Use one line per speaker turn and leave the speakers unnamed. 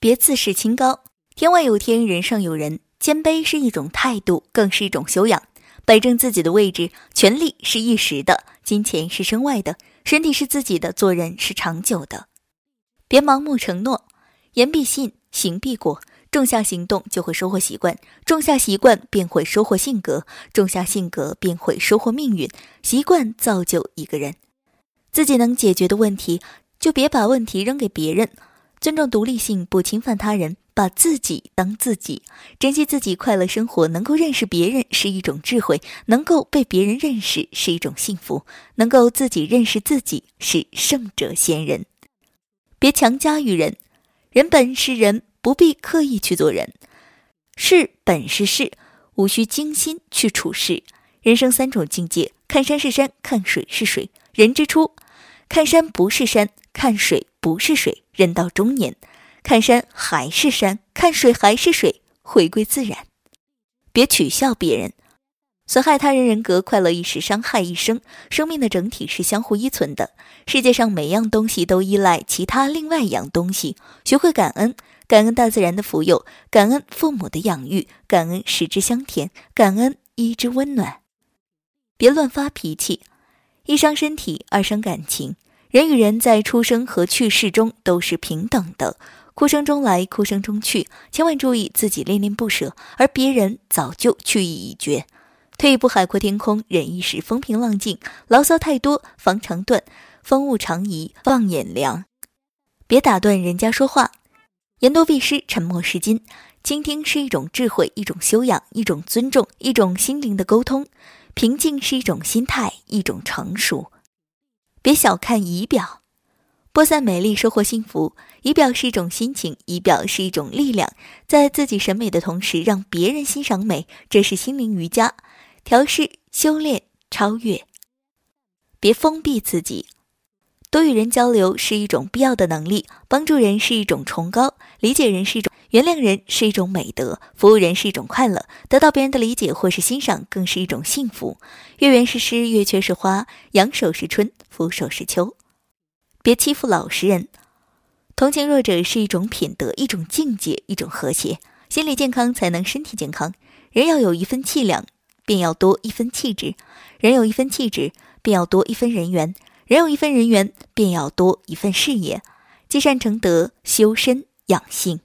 别自视清高。天外有天，人上有人。谦卑是一种态度，更是一种修养。摆正自己的位置，权力是一时的，金钱是身外的，身体是自己的，做人是长久的。别盲目承诺，言必信，行必果。种下行动，就会收获习惯；种下习惯，便会收获性格；种下性格，便会收获命运。习惯造就一个人。自己能解决的问题，就别把问题扔给别人。尊重独立性，不侵犯他人。把自己当自己，珍惜自己，快乐生活。能够认识别人是一种智慧，能够被别人认识是一种幸福，能够自己认识自己是圣者贤人。别强加于人，人本是人，不必刻意去做人。事本是事，无需精心去处事。人生三种境界：看山是山，看水是水。人之初，看山不是山，看水不是水。人到中年。看山还是山，看水还是水，回归自然。别取笑别人，损害他人人格，快乐一时，伤害一生。生命的整体是相互依存的。世界上每样东西都依赖其他另外一样东西。学会感恩，感恩大自然的福佑，感恩父母的养育，感恩食之香甜，感恩衣之温暖。别乱发脾气，一伤身体，二伤感情。人与人在出生和去世中都是平等的。哭声中来，哭声中去，千万注意自己恋恋不舍，而别人早就去意已决。退一步海阔天空，忍一时风平浪静。牢骚太多，防肠断；风物长宜望眼量。别打断人家说话，言多必失，沉默是金。倾听是一种智慧，一种修养，一种尊重，一种心灵的沟通。平静是一种心态，一种成熟。别小看仪表。播散美丽，收获幸福。仪表是一种心情，仪表是一种力量，在自己审美的同时，让别人欣赏美，这是心灵瑜伽。调试、修炼、超越。别封闭自己，多与人交流是一种必要的能力。帮助人是一种崇高，理解人是一种，原谅人是一种美德，服务人是一种快乐，得到别人的理解或是欣赏更是一种幸福。月圆是诗，月缺是花，仰首是春，俯首是秋。别欺负老实人，同情弱者是一种品德，一种境界，一种和谐。心理健康才能身体健康。人要有一份气量，便要多一分气质；人有一分气质，便要多一分人缘；人有一分人缘，便要多一份事业。积善成德，修身养性。